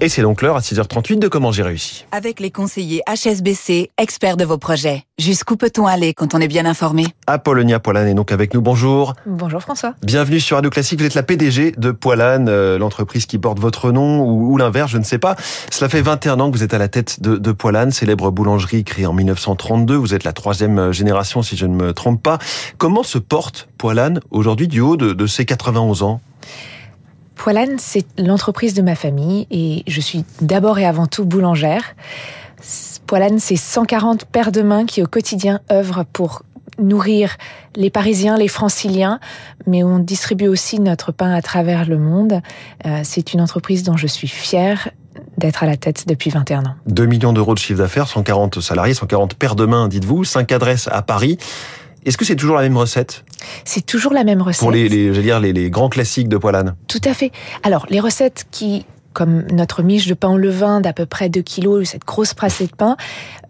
Et c'est donc l'heure à 6h38 de Comment j'ai réussi. Avec les conseillers HSBC, experts de vos projets. Jusqu'où peut-on aller quand on est bien informé? Apollonia Poilane est donc avec nous. Bonjour. Bonjour François. Bienvenue sur Radio Classique. Vous êtes la PDG de Poilane, euh, l'entreprise qui porte votre nom ou, ou l'inverse, je ne sais pas. Cela fait 21 ans que vous êtes à la tête de, de Poilane, célèbre boulangerie créée en 1932. Vous êtes la troisième génération, si je ne me trompe pas. Comment se porte Poilane aujourd'hui du haut de, de ses 91 ans? Poilane, c'est l'entreprise de ma famille et je suis d'abord et avant tout boulangère. Poilane, c'est 140 paires de mains qui au quotidien œuvrent pour nourrir les Parisiens, les Franciliens, mais on distribue aussi notre pain à travers le monde. Euh, c'est une entreprise dont je suis fière d'être à la tête depuis 21 ans. 2 millions d'euros de chiffre d'affaires, 140 salariés, 140 paires de mains, dites-vous, 5 adresses à Paris. Est-ce que c'est toujours la même recette? C'est toujours la même recette. Pour les, les, je veux dire, les, les grands classiques de Poilane Tout à fait. Alors, les recettes qui comme notre miche de pain au levain d'à peu près 2 kilos, cette grosse brassée de pain,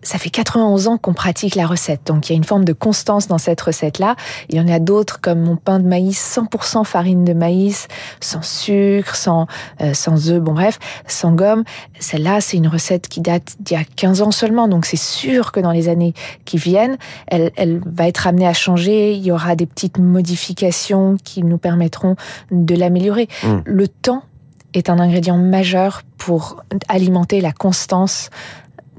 ça fait 91 ans qu'on pratique la recette. Donc il y a une forme de constance dans cette recette-là. Il y en a d'autres comme mon pain de maïs 100% farine de maïs, sans sucre, sans, euh, sans œufs, bon bref, sans gomme. Celle-là, c'est une recette qui date d'il y a 15 ans seulement. Donc c'est sûr que dans les années qui viennent, elle, elle va être amenée à changer. Il y aura des petites modifications qui nous permettront de l'améliorer. Mmh. Le temps est un ingrédient majeur pour alimenter la constance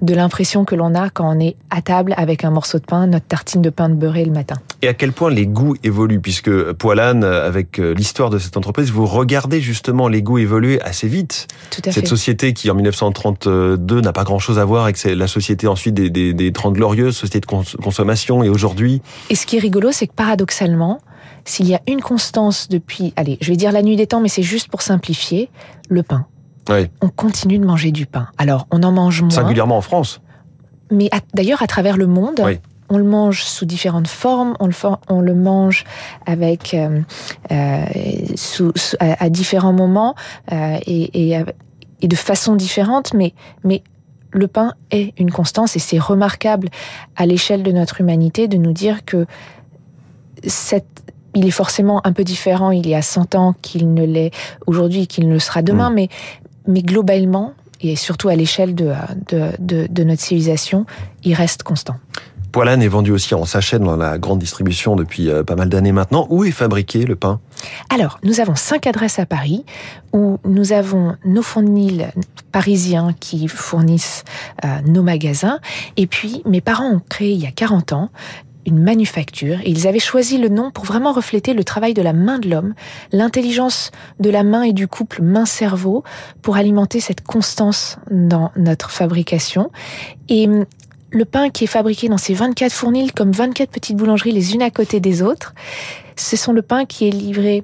de l'impression que l'on a quand on est à table avec un morceau de pain, notre tartine de pain de beurré le matin. Et à quel point les goûts évoluent Puisque Poilane, avec l'histoire de cette entreprise, vous regardez justement les goûts évoluer assez vite. Tout à cette fait. société qui, en 1932, n'a pas grand-chose à voir avec la société ensuite des, des, des 30 glorieuses, société de cons consommation, et aujourd'hui... Et ce qui est rigolo, c'est que paradoxalement, s'il y a une constance depuis, allez, je vais dire la nuit des temps, mais c'est juste pour simplifier, le pain. Oui. On continue de manger du pain. Alors, on en mange moins. Singulièrement en France. Mais d'ailleurs, à travers le monde, oui. on le mange sous différentes formes. On le, on le mange avec euh, euh, sous, sous, à, à, différents moments euh, et, et, et, de façon différente. Mais, mais le pain est une constance et c'est remarquable à l'échelle de notre humanité de nous dire que cette il est forcément un peu différent il y a 100 ans qu'il ne l'est aujourd'hui, qu'il ne le sera demain, mmh. mais, mais globalement, et surtout à l'échelle de, de, de, de, notre civilisation, il reste constant. Poilane est vendu aussi en sachet dans la grande distribution depuis pas mal d'années maintenant. Où est fabriqué le pain? Alors, nous avons cinq adresses à Paris où nous avons nos fournils parisiens qui fournissent euh, nos magasins. Et puis, mes parents ont créé il y a 40 ans une manufacture et ils avaient choisi le nom pour vraiment refléter le travail de la main de l'homme, l'intelligence de la main et du couple main-cerveau pour alimenter cette constance dans notre fabrication. Et le pain qui est fabriqué dans ces 24 fournils comme 24 petites boulangeries les unes à côté des autres, ce sont le pain qui est livré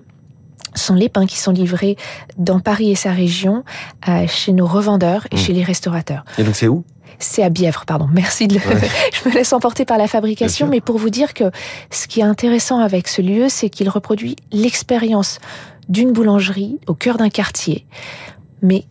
sont les pains qui sont livrés dans Paris et sa région euh, chez nos revendeurs et mmh. chez les restaurateurs. Et donc c'est où? C'est à Bièvre, pardon. Merci de le... Ouais. Je me laisse emporter par la fabrication, mais pour vous dire que ce qui est intéressant avec ce lieu, c'est qu'il reproduit l'expérience d'une boulangerie au cœur d'un quartier, mais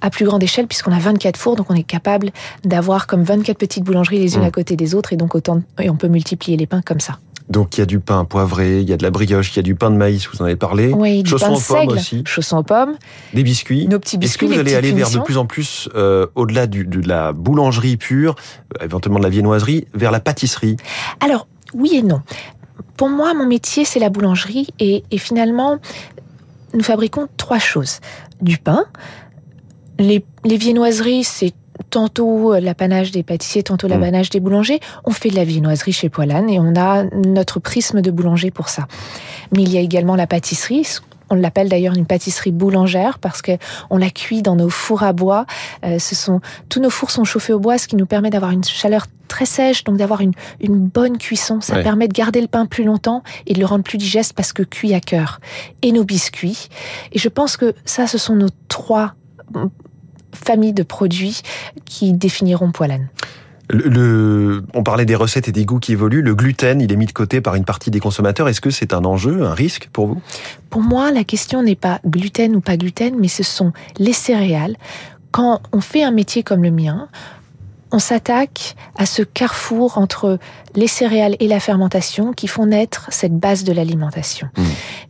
à plus grande échelle puisqu'on a 24 fours, donc on est capable d'avoir comme 24 petites boulangeries les unes mmh. à côté des autres et donc autant et on peut multiplier les pains comme ça. Donc il y a du pain poivré, il y a de la brioche, il y a du pain de maïs, vous en avez parlé. Oui, chaussons pain aux pommes seigle, aussi. Chaussons aux pommes. Des biscuits. Nos petits biscuits. Est-ce que vous allez aller vers de plus en plus, euh, au-delà de la boulangerie pure, euh, éventuellement de la viennoiserie, vers la pâtisserie? Alors, oui et non. Pour moi, mon métier, c'est la boulangerie et, et finalement, nous fabriquons trois choses. Du pain, les, les viennoiseries, c'est tantôt l'apanage des pâtissiers, tantôt Mmh. l'apanage des boulangers. On fait de la viennoiserie chez Poilane et on a notre prisme de boulanger pour ça. Mais il y a également la pâtisserie. On l'appelle d'ailleurs une pâtisserie boulangère parce que on la cuit dans nos fours à bois. Euh, ce sont tous nos fours sont chauffés au bois, ce qui nous permet d'avoir une chaleur très sèche, donc d'avoir une, une bonne cuisson. Ça Ouais. permet de garder le pain plus longtemps et de le rendre plus digeste parce que cuit à cœur. Et nos biscuits. Et je pense que ça, ce sont nos trois familles de produits qui définiront Poilane. Le, le- on parlait des recettes et des goûts qui évoluent. Le gluten, il est mis de côté par une partie des consommateurs. Est-ce que c'est un enjeu, un risque pour vous? Pour moi, la question n'est pas gluten ou pas gluten, mais ce sont les céréales. Quand on fait un métier comme le mien, on s'attaque à ce carrefour entre les céréales et la fermentation qui font naître cette base de l'alimentation. Mmh.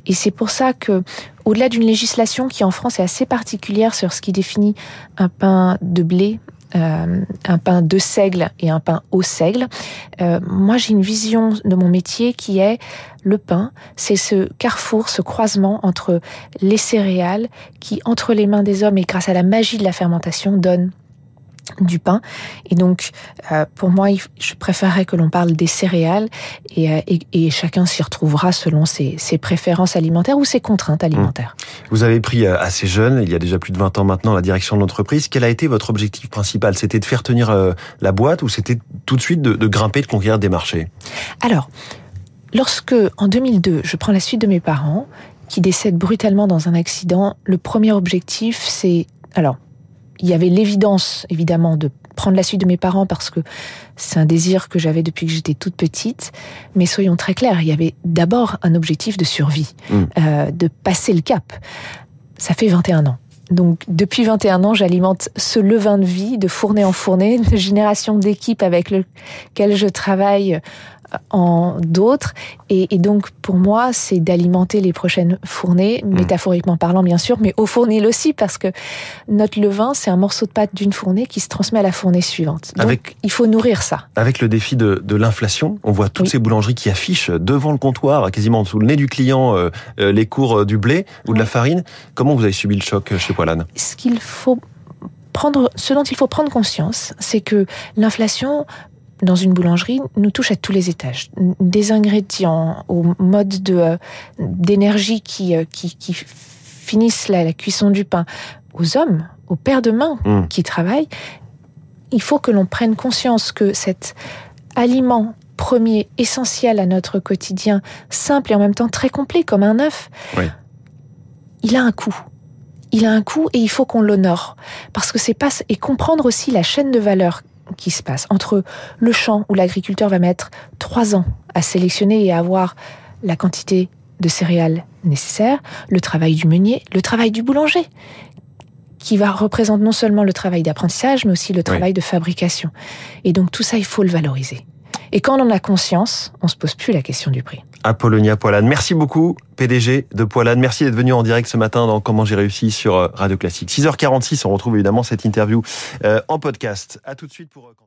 Et c'est pour ça que, au-delà d'une législation qui en France est assez particulière sur ce qui définit un pain de blé, euh, un pain de seigle et un pain au seigle. Euh, moi, j'ai une vision de mon métier qui est le pain, c'est ce carrefour, ce croisement entre les céréales qui, entre les mains des hommes et grâce à la magie de la fermentation, donne du pain. Et donc, euh, pour moi, je préférerais que l'on parle des céréales et, euh, et, chacun s'y retrouvera selon ses, ses, préférences alimentaires ou ses contraintes alimentaires. Mmh. Vous avez pris euh, assez jeune, il y a déjà plus de 20 ans maintenant, la direction de l'entreprise. Quel a été votre objectif principal? C'était de faire tenir la boîte ou c'était tout de suite de, de grimper, de conquérir des marchés? Alors, lorsque, en 2002, je prends la suite de mes parents, qui décèdent brutalement dans un accident, le premier objectif, c'est... Alors, il y avait l'évidence, évidemment, de prendre la suite de mes parents parce que c'est un désir que j'avais depuis que j'étais toute petite. Mais soyons très clairs, il y avait d'abord un objectif de survie, mm. euh, de passer le cap. Ça fait 21 ans. Donc depuis 21 ans, j'alimente ce levain de vie, de fournée en fournée, de génération d'équipes avec lesquelles je travaille en d'autres. Et, donc, pour moi, c'est d'alimenter les prochaines fournées, mmh. métaphoriquement parlant, bien sûr, mais au fournil aussi, parce que notre levain, c'est un morceau de pâte d'une fournée qui se transmet à la fournée suivante. Donc, avec, il faut nourrir ça. Avec le défi de, l'inflation, on voit toutes ces boulangeries qui affichent devant le comptoir, quasiment sous le nez du client, euh, euh, les cours du blé ou de la farine. Comment vous avez subi le choc chez Poilane? Ce qu'il faut prendre, ce dont il faut prendre conscience, c'est que l'inflation dans une boulangerie nous touche à tous les étages. Des ingrédients au mode de euh, d'énergie qui, euh, qui, qui finissent la, la, cuisson du pain, aux hommes, aux pères de main mmh. qui travaillent. Il faut que l'on prenne conscience que cet aliment premier, essentiel à notre quotidien, simple et en même temps très complet comme un œuf, il a un coût il a un coût et il faut qu'on l'honore parce que c'est pas et comprendre aussi la chaîne de valeur qui se passe entre le champ où l'agriculteur va mettre trois ans à sélectionner et à avoir la quantité de céréales nécessaires, le travail du meunier, le travail du boulanger, qui va représenter non seulement le travail d'apprentissage, mais aussi le travail de fabrication. Et donc tout ça, il faut le valoriser. Et quand on en a conscience, on se pose plus la question du prix. Apollonia Poilane, merci beaucoup, PDG de Poilane. Merci d'être venu en direct ce matin dans Comment j'ai réussi sur Radio Classique. 6h46, on retrouve évidemment cette interview euh, en podcast. À tout de suite pour... Euh,